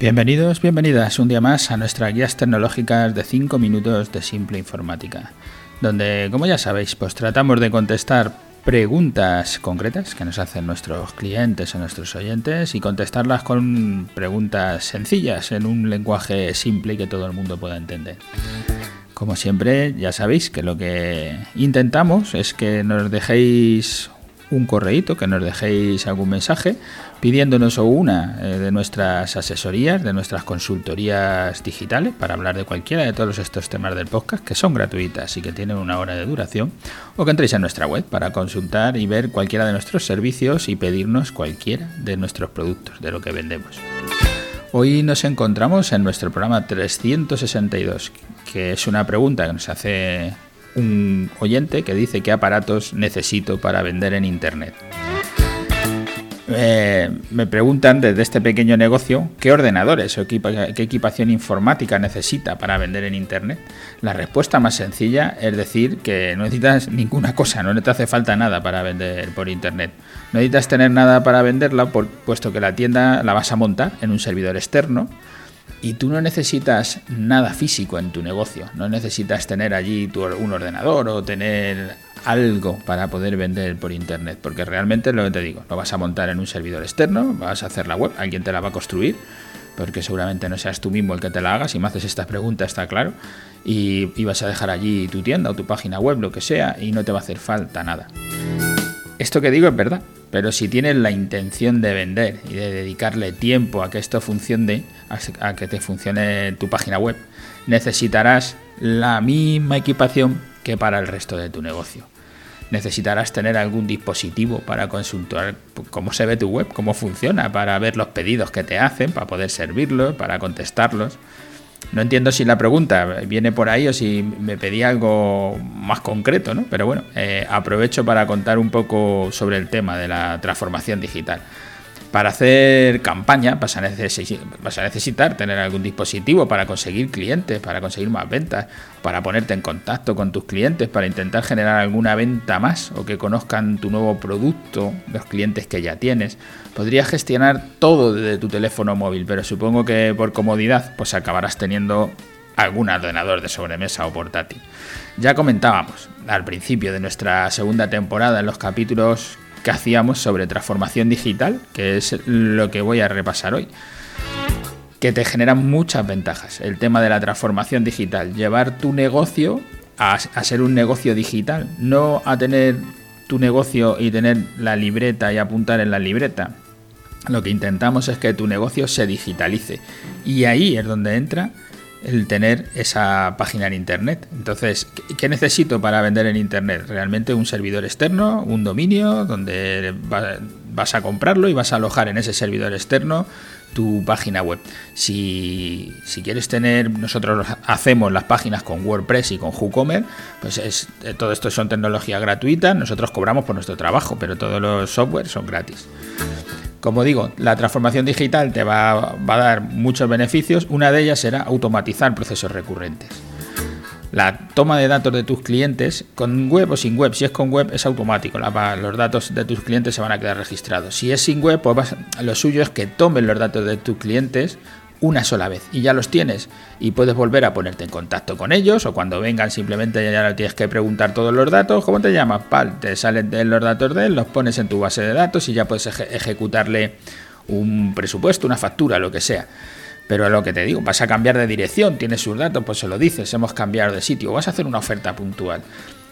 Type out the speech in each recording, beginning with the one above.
Bienvenidos, bienvenidas un día más a nuestras guías tecnológicas de 5 minutos de simple informática, donde, como ya sabéis, pues tratamos de contestar preguntas concretas que nos hacen nuestros clientes o nuestros oyentes y contestarlas con preguntas sencillas en un lenguaje simple y que todo el mundo pueda entender. Como siempre, ya sabéis que lo que intentamos es que nos dejéis un correíto, que nos dejéis algún mensaje pidiéndonos una eh, de nuestras asesorías, de nuestras consultorías digitales para hablar de cualquiera de todos estos temas del podcast que son gratuitas y que tienen una hora de duración, o que entréis en nuestra web para consultar y ver cualquiera de nuestros servicios y pedirnos cualquiera de nuestros productos, de lo que vendemos. Hoy nos encontramos en nuestro programa 362, que es una pregunta que nos hace un oyente que dice qué aparatos necesito para vender en Internet. Eh, me preguntan desde este pequeño negocio qué ordenadores o qué equipación informática necesita para vender en Internet. La respuesta más sencilla es decir que no necesitas ninguna cosa, no te hace falta nada para vender por Internet. No necesitas tener nada para venderla, puesto que la tienda la vas a montar en un servidor externo y tú no necesitas nada físico en tu negocio, no necesitas tener allí un ordenador o tener algo para poder vender por internet, porque realmente lo que te digo, lo vas a montar en un servidor externo, vas a hacer la web, alguien te la va a construir, porque seguramente no seas tú mismo el que te la haga, si me haces esta pregunta está claro, y vas a dejar allí tu tienda o tu página web, lo que sea, y no te va a hacer falta nada. Esto que digo es verdad, pero si tienes la intención de vender y de dedicarle tiempo a que esto funcione, a que te funcione tu página web, necesitarás la misma equipación que para el resto de tu negocio. Necesitarás tener algún dispositivo para consultar cómo se ve tu web, cómo funciona, para ver los pedidos que te hacen, para poder servirlos, para contestarlos. No entiendo si la pregunta viene por ahí o si me pedía algo más concreto, ¿no? Pero bueno, eh, aprovecho para contar un poco sobre el tema de la transformación digital. Para hacer campaña vas a, necesitar tener algún dispositivo para conseguir clientes, para conseguir más ventas, para ponerte en contacto con tus clientes, para intentar generar alguna venta más o que conozcan tu nuevo producto, los clientes que ya tienes. Podrías gestionar todo desde tu teléfono móvil, pero supongo que por comodidad pues acabarás teniendo algún ordenador de sobremesa o portátil. Ya comentábamos al principio de nuestra segunda temporada en los capítulos que hacíamos sobre transformación digital, que es lo que voy a repasar hoy. Que te genera muchas ventajas. El tema de la transformación digital. Llevar tu negocio a, ser un negocio digital. No a tener tu negocio y tener la libreta y apuntar en la libreta. Lo que intentamos es que tu negocio se digitalice. Y ahí es donde entra el tener esa página en Internet. Entonces, ¿qué necesito para vender en Internet? Realmente un servidor externo, un dominio donde vas a comprarlo y vas a alojar en ese servidor externo tu página web. Si, quieres tener, nosotros hacemos las páginas con WordPress y con WooCommerce, pues es, todo esto son tecnologías gratuitas, nosotros cobramos por nuestro trabajo, pero todos los software son gratis. Como digo, la transformación digital te va, a dar muchos beneficios. Una de ellas será automatizar procesos recurrentes. La toma de datos de tus clientes, con web o sin web, si es con web es automático, los datos de tus clientes se van a quedar registrados. Si es sin web, pues lo suyo es que tomen los datos de tus clientes, una sola vez y ya los tienes y puedes volver a ponerte en contacto con ellos o cuando vengan simplemente ya no tienes que preguntar todos los datos, ¿cómo te llamas? Te salen de los datos de él, los pones en tu base de datos y ya puedes ejecutarle un presupuesto, una factura, lo que sea. Pero lo que te digo, vas a cambiar de dirección, tienes sus datos, pues se lo dices, hemos cambiado de sitio, vas a hacer una oferta puntual.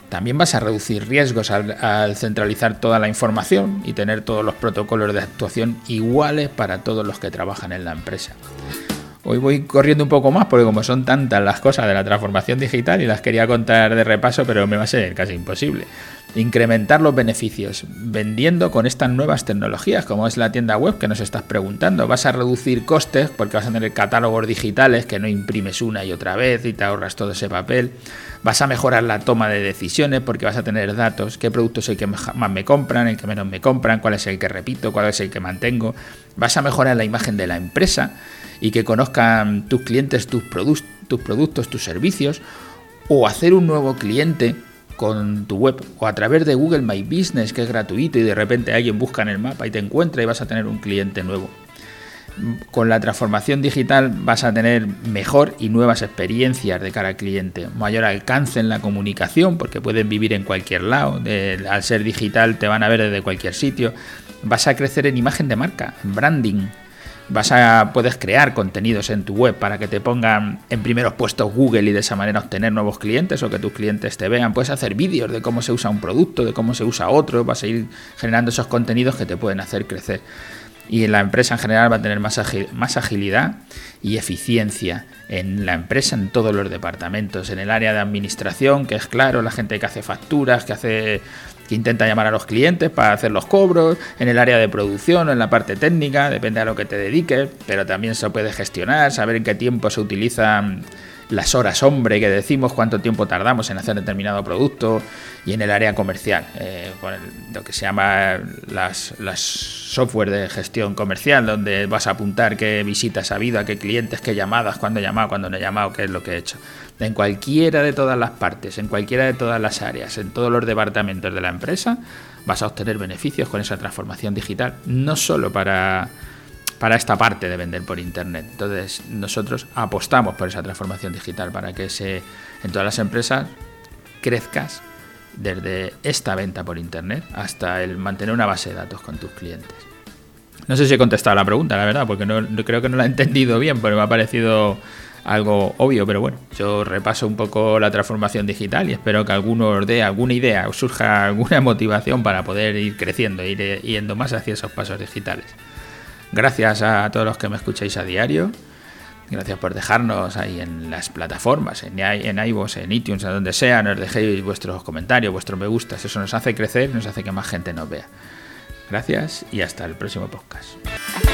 También vas a reducir riesgos al, centralizar toda la información y tener todos los protocolos de actuación iguales para todos los que trabajan en la empresa. Hoy voy corriendo un poco más porque como son tantas las cosas de la transformación digital y las quería contar de repaso, pero me va a ser casi imposible. Incrementar los beneficios vendiendo con estas nuevas tecnologías, como es la tienda web que nos estás preguntando. Vas a reducir costes porque vas a tener catálogos digitales que no imprimes una y otra vez y te ahorras todo ese papel. Vas a mejorar la toma de decisiones porque vas a tener datos, qué productos es el que más me compran, el que menos me compran, cuál es el que repito, cuál es el que mantengo. Vas a mejorar la imagen de la empresa y que conozcan tus clientes tus, tus productos, tus servicios o hacer un nuevo cliente con tu web o a través de Google My Business, que es gratuito y de repente alguien busca en el mapa y te encuentra y vas a tener un cliente nuevo. Con la transformación digital vas a tener mejor y nuevas experiencias de cara al cliente, mayor alcance en la comunicación, porque pueden vivir en cualquier lado, al ser digital te van a ver desde cualquier sitio, vas a crecer en imagen de marca, en branding, vas a puedes crear contenidos en tu web para que te pongan en primeros puestos Google y de esa manera obtener nuevos clientes o que tus clientes te vean. Puedes hacer vídeos de cómo se usa un producto, de cómo se usa otro, vas a ir generando esos contenidos que te pueden hacer crecer y la empresa en general va a tener más, más agilidad y eficiencia en la empresa, en todos los departamentos, en el área de administración, que es claro, la gente que hace facturas, que hace que intenta llamar a los clientes para hacer los cobros, en el área de producción en la parte técnica, depende a lo que te dediques, pero también se puede gestionar, saber en qué tiempo se utilizan las horas hombre que decimos, cuánto tiempo tardamos en hacer determinado producto y en el área comercial, eh, lo que se llama las, software de gestión comercial, donde vas a apuntar qué visitas ha habido, a qué clientes, qué llamadas, cuándo he llamado, cuándo no he llamado, qué es lo que he hecho. En cualquiera de todas las partes, en cualquiera de todas las áreas, en todos los departamentos de la empresa, vas a obtener beneficios con esa transformación digital, no solo para para esta parte de vender por Internet. Entonces nosotros apostamos por esa transformación digital para que se, en todas las empresas crezcas desde esta venta por Internet hasta el mantener una base de datos con tus clientes. No sé si he contestado la pregunta, la verdad, porque no, creo que no la he entendido bien, pero me ha parecido algo obvio, pero bueno, yo repaso un poco la transformación digital y espero que alguno os dé alguna idea o surja alguna motivación para poder ir creciendo, ir yendo más hacia esos pasos digitales. Gracias a todos los que me escucháis a diario. Gracias por dejarnos ahí en las plataformas, en, en iVoox, en iTunes, a donde sea. Nos dejéis vuestros comentarios, vuestros me gustas. Eso nos hace crecer, nos hace que más gente nos vea. Gracias y hasta el próximo podcast.